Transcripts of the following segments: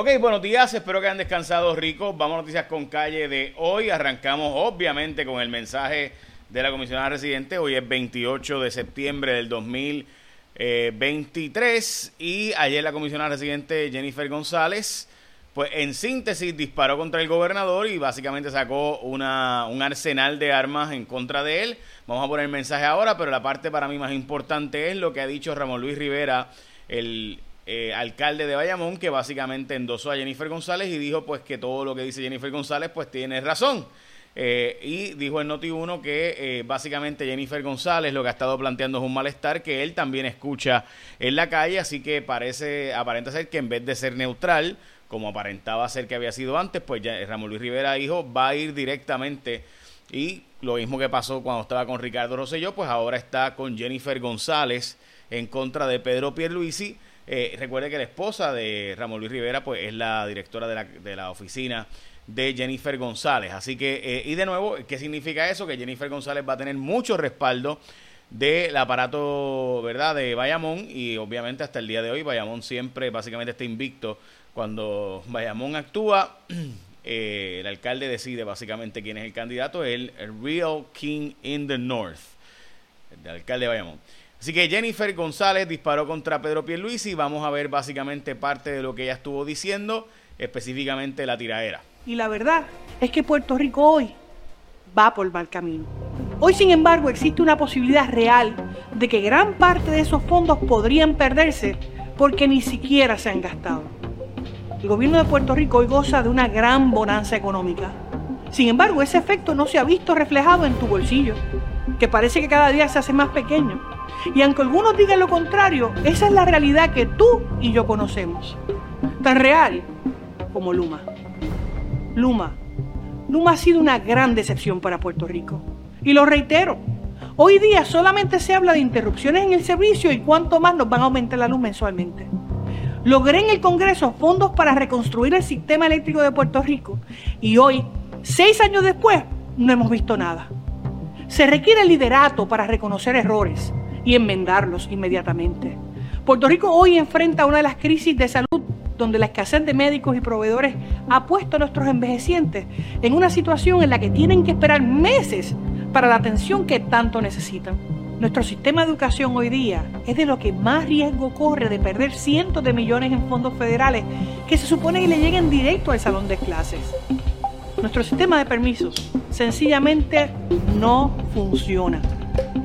Ok, buenos días, espero que hayan descansado ricos. Vamos a noticias con calle de hoy. Arrancamos obviamente con el mensaje de la comisionada residente. Hoy es 28 de septiembre del 2023 y ayer la comisionada residente Jennifer González, pues en síntesis disparó contra el gobernador y básicamente sacó una, un arsenal de armas en contra de él. Vamos a poner el mensaje ahora, pero la parte para mí más importante es lo que ha dicho Ramón Luis Rivera, el eh, alcalde de Bayamón, que básicamente endosó a Jennifer González y dijo pues que todo lo que dice Jennifer González pues tiene razón. Eh, y dijo en Noti1 que eh, básicamente Jennifer González lo que ha estado planteando es un malestar que él también escucha en la calle, así que parece, aparenta ser que en vez de ser neutral, como aparentaba ser que había sido antes, pues ya Ramón Luis Rivera dijo va a ir directamente y lo mismo que pasó cuando estaba con Ricardo Rosselló, pues ahora está con Jennifer González en contra de Pedro Pierluisi eh, recuerde que la esposa de Ramón Luis Rivera pues es la directora de la, de la oficina de Jennifer González. Así que, eh, y de nuevo, ¿qué significa eso? Que Jennifer González va a tener mucho respaldo del aparato, ¿verdad?, de Bayamón y obviamente hasta el día de hoy Bayamón siempre básicamente está invicto. Cuando Bayamón actúa, eh, el alcalde decide básicamente quién es el candidato, el, Real King in the North, el alcalde de Bayamón. Así que Jennifer González disparó contra Pedro Pierluisi vamos a ver básicamente parte de lo que ella estuvo diciendo, específicamente la tiraera. Y la verdad es que Puerto Rico hoy va por mal camino. Hoy, sin embargo, existe una posibilidad real de que gran parte de esos fondos podrían perderse porque ni siquiera se han gastado. El gobierno de Puerto Rico hoy goza de una gran bonanza económica. Sin embargo, ese efecto no se ha visto reflejado en tu bolsillo, que parece que cada día se hace más pequeño y aunque algunos digan lo contrario, esa es la realidad que tú y yo conocemos. Tan real como Luma. Luma. Luma ha sido una gran decepción para Puerto Rico. Y lo reitero, hoy día solamente se habla de interrupciones en el servicio y cuánto más nos van a aumentar la luz mensualmente. Logré en el Congreso fondos para reconstruir el sistema eléctrico de Puerto Rico y hoy, seis años después, no hemos visto nada. Se requiere liderato para reconocer errores, y enmendarlos inmediatamente. Puerto Rico hoy enfrenta una de las crisis de salud donde la escasez de médicos y proveedores ha puesto a nuestros envejecientes en una situación en la que tienen que esperar meses para la atención que tanto necesitan. Nuestro sistema de educación hoy día es de lo que más riesgo corre de perder cientos de millones en fondos federales que se supone que le lleguen directo al salón de clases. Nuestro sistema de permisos sencillamente no funciona.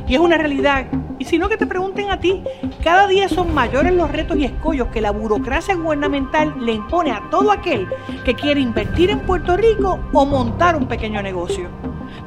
Y es una realidad sino que te pregunten a ti, cada día son mayores los retos y escollos que la burocracia gubernamental le impone a todo aquel que quiere invertir en Puerto Rico o montar un pequeño negocio.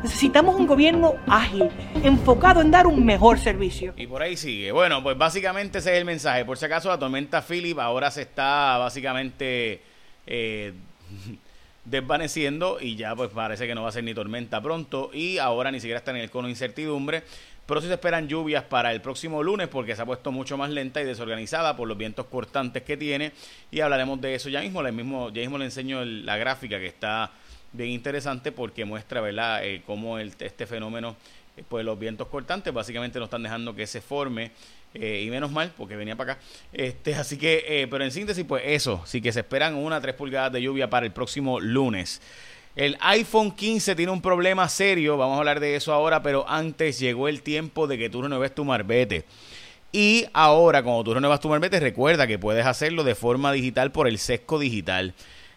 Necesitamos un gobierno ágil, enfocado en dar un mejor servicio. Y por ahí sigue. Bueno, pues básicamente ese es el mensaje. Por si acaso la tormenta Philip ahora se está básicamente eh, desvaneciendo y ya pues parece que no va a ser ni tormenta pronto y ahora ni siquiera está en el cono de incertidumbre pero sí se esperan lluvias para el próximo lunes porque se ha puesto mucho más lenta y desorganizada por los vientos cortantes que tiene y hablaremos de eso ya mismo, ya mismo, ya mismo le enseño la gráfica que está bien interesante porque muestra ¿verdad? Eh, cómo este fenómeno, eh, pues los vientos cortantes básicamente no están dejando que se forme eh, y menos mal porque venía para acá. Este, así que, eh, pero en síntesis, pues eso, sí que se esperan una tres pulgadas de lluvia para el próximo lunes. El iPhone 15 tiene un problema serio, vamos a hablar de eso ahora, pero antes llegó el tiempo de que tú renueves tu marbete. Y ahora, cuando tú renuevas tu marbete, recuerda que puedes hacerlo de forma digital por el sesco digital.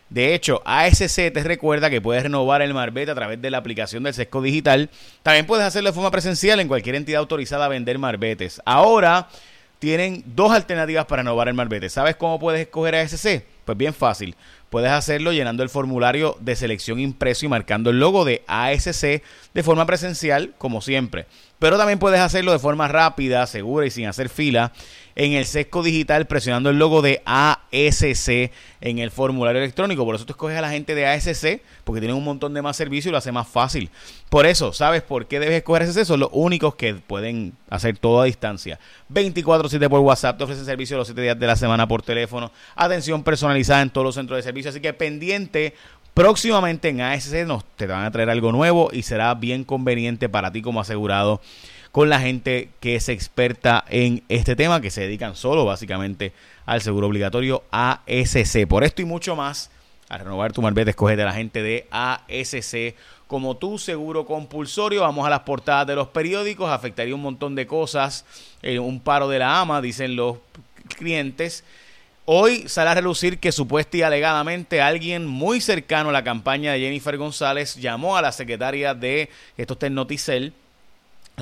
De hecho, ASC te recuerda que puedes renovar el marbete a través de la aplicación del sesco digital. También puedes hacerlo de forma presencial en cualquier entidad autorizada a vender marbetes. Ahora tienen dos alternativas para renovar el marbete. ¿Sabes cómo puedes escoger ASC? Pues bien fácil. Puedes hacerlo llenando el formulario de selección impreso y marcando el logo de ASC de forma presencial, como siempre. Pero también puedes hacerlo de forma rápida, segura y sin hacer fila en el sesco digital presionando el logo de ASC en el formulario electrónico. Por eso tú escoges a la gente de ASC, porque tienen un montón de más servicios y lo hace más fácil. Por eso, ¿sabes por qué debes escoger ASC? Son los únicos que pueden hacer todo a distancia. 24-7 por WhatsApp, te ofrecen servicio los 7 días de la semana por teléfono, atención personalizada en todos los centros de servicio. Así que pendiente Próximamente en ASC nos te van a traer algo nuevo y será bien conveniente para ti como asegurado con la gente que es experta en este tema, que se dedican solo básicamente al seguro obligatorio ASC. Por esto y mucho más, a renovar tu marbete, escogete a la gente de ASC como tu seguro compulsorio. Vamos a las portadas de los periódicos, afectaría un montón de cosas, eh, un paro de la AMA, dicen los clientes. Hoy sale a relucir que supuesta y alegadamente alguien muy cercano a la campaña de Jennifer González llamó a la secretaria de, esto está en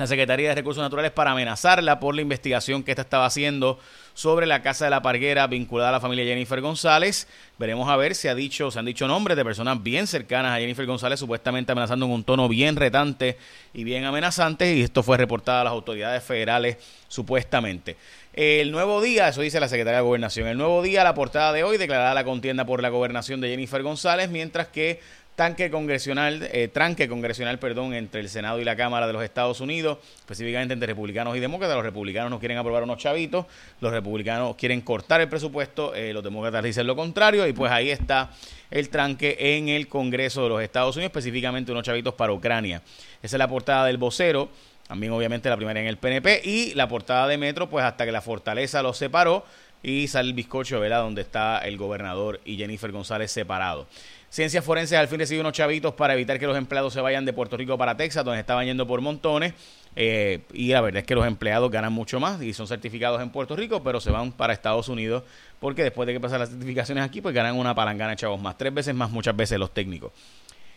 la Secretaría de Recursos Naturales para amenazarla por la investigación que ésta estaba haciendo sobre la Casa de la Parguera vinculada a la familia Jennifer González. Veremos a ver si ha dicho, se han dicho nombres de personas bien cercanas a Jennifer González, supuestamente amenazando en un tono bien retante y bien amenazante, y esto fue reportado a las autoridades federales supuestamente. El nuevo día, eso dice la Secretaría de Gobernación, el nuevo día, la portada de hoy, declarada la contienda por la gobernación de Jennifer González, mientras que tanque congresional, eh, tranque congresional, perdón, entre el Senado y la Cámara de los Estados Unidos, específicamente entre republicanos y demócratas. Los republicanos no quieren aprobar unos chavitos, los republicanos quieren cortar el presupuesto, eh, los demócratas dicen lo contrario, y pues ahí está el tranque en el Congreso de los Estados Unidos, específicamente unos chavitos para Ucrania. Esa es la portada del vocero, también obviamente la primera en el PNP, y la portada de Metro, pues hasta que la fortaleza los separó, y sale el bizcocho, ¿verdad? Donde está el gobernador y Jennifer González separados. Ciencias Forenses al fin recibió unos chavitos para evitar que los empleados se vayan de Puerto Rico para Texas, donde estaban yendo por montones. Eh, y la verdad es que los empleados ganan mucho más y son certificados en Puerto Rico, pero se van para Estados Unidos porque después de que pasan las certificaciones aquí, pues ganan una palangana chavos más, tres veces más, muchas veces los técnicos.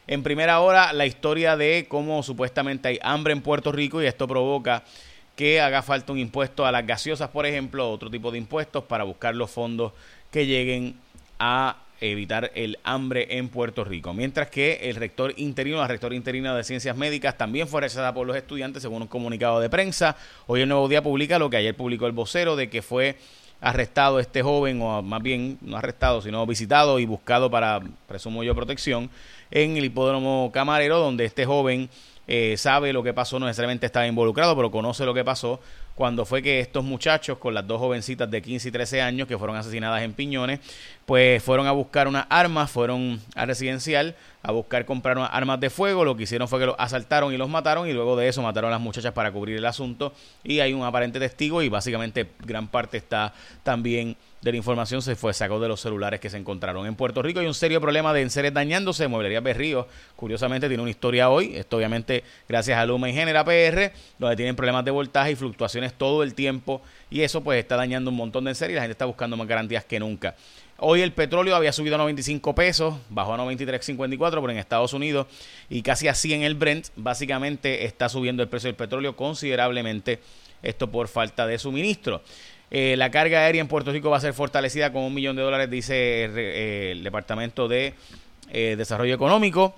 En primera hora, la historia de cómo supuestamente hay hambre en Puerto Rico y esto provoca que haga falta un impuesto a las gaseosas, por ejemplo, otro tipo de impuestos para buscar los fondos que lleguen a evitar el hambre en Puerto Rico. Mientras que el rector interino, la rectora interina de Ciencias Médicas, también fue rechazada por los estudiantes, según un comunicado de prensa. Hoy el Nuevo Día publica lo que ayer publicó el vocero de que fue arrestado este joven, o más bien no arrestado, sino visitado y buscado para, presumo yo, protección, en el hipódromo camarero, donde este joven eh, sabe lo que pasó, no necesariamente estaba involucrado, pero conoce lo que pasó cuando fue que estos muchachos con las dos jovencitas de 15 y 13 años que fueron asesinadas en Piñones, pues fueron a buscar unas armas, fueron a residencial a buscar comprar unas armas de fuego, lo que hicieron fue que los asaltaron y los mataron y luego de eso mataron a las muchachas para cubrir el asunto. Y hay un aparente testigo y básicamente gran parte está también de la información se fue sacó de los celulares que se encontraron. En Puerto Rico hay un serio problema de enseres dañándose. Mueblería Berrío, curiosamente, tiene una historia hoy. Esto obviamente gracias a Luma y Genera PR, donde tienen problemas de voltaje y fluctuaciones todo el tiempo. Y eso pues está dañando un montón de enseres y la gente está buscando más garantías que nunca. Hoy el petróleo había subido a 95 pesos, bajó a 93.54, pero en Estados Unidos y casi así en el Brent, básicamente está subiendo el precio del petróleo considerablemente, esto por falta de suministro. Eh, la carga aérea en Puerto Rico va a ser fortalecida con un millón de dólares, dice eh, el Departamento de eh, Desarrollo Económico.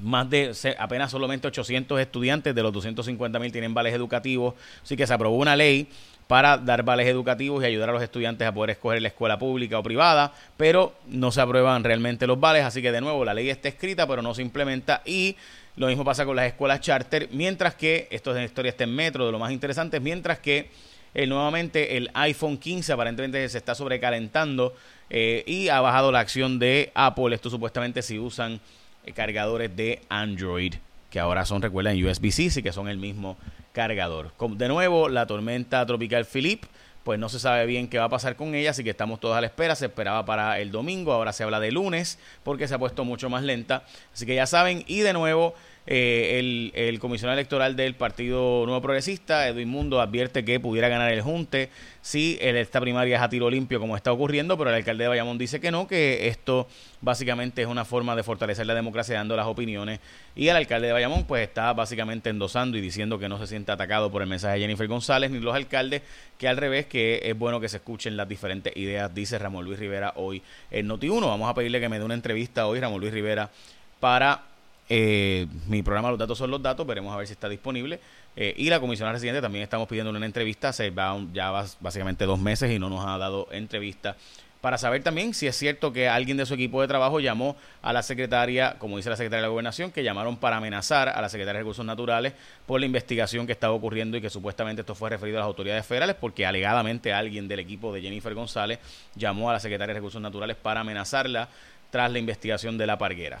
Más de apenas solamente 800 estudiantes de los 250 mil tienen vales educativos. Así que se aprobó una ley para dar vales educativos y ayudar a los estudiantes a poder escoger la escuela pública o privada, pero no se aprueban realmente los vales, así que de nuevo la ley está escrita, pero no se implementa y lo mismo pasa con las escuelas charter, mientras que, esto es en historia está en metro, de lo más interesante, mientras que eh, nuevamente el iPhone 15 aparentemente se está sobrecalentando eh, y ha bajado la acción de Apple. Esto supuestamente si usan eh, cargadores de Android, que ahora son, recuerden, USB-C, sí que son el mismo cargador. De nuevo, la tormenta tropical Philip, pues no se sabe bien qué va a pasar con ella, así que estamos todos a la espera. Se esperaba para el domingo, ahora se habla de lunes, porque se ha puesto mucho más lenta. Así que ya saben, y de nuevo, eh, el, comisionado electoral del Partido Nuevo Progresista, Edwin Mundo, advierte que pudiera ganar el Junte si esta primaria es a tiro limpio como está ocurriendo, pero el alcalde de Bayamón dice que no, que esto básicamente es una forma de fortalecer la democracia dando las opiniones y el alcalde de Bayamón pues está básicamente endosando y diciendo que no se siente atacado por el mensaje de Jennifer González ni los alcaldes, que al revés, que es bueno que se escuchen las diferentes ideas, dice Ramón Luis Rivera hoy en Noti1. Vamos a pedirle que me dé una entrevista hoy, Ramón Luis Rivera, para eh, mi programa Los Datos son los Datos, veremos a ver si está disponible. Eh, y la comisionada residente también estamos pidiendo una entrevista, se va ya básicamente dos meses y no nos ha dado entrevista para saber también si es cierto que alguien de su equipo de trabajo llamó a la secretaria, como dice la secretaria de la Gobernación, que llamaron para amenazar a la secretaria de Recursos Naturales por la investigación que estaba ocurriendo y que supuestamente esto fue referido a las autoridades federales porque alegadamente alguien del equipo de Jennifer González llamó a la secretaria de Recursos Naturales para amenazarla tras la investigación de la parguera.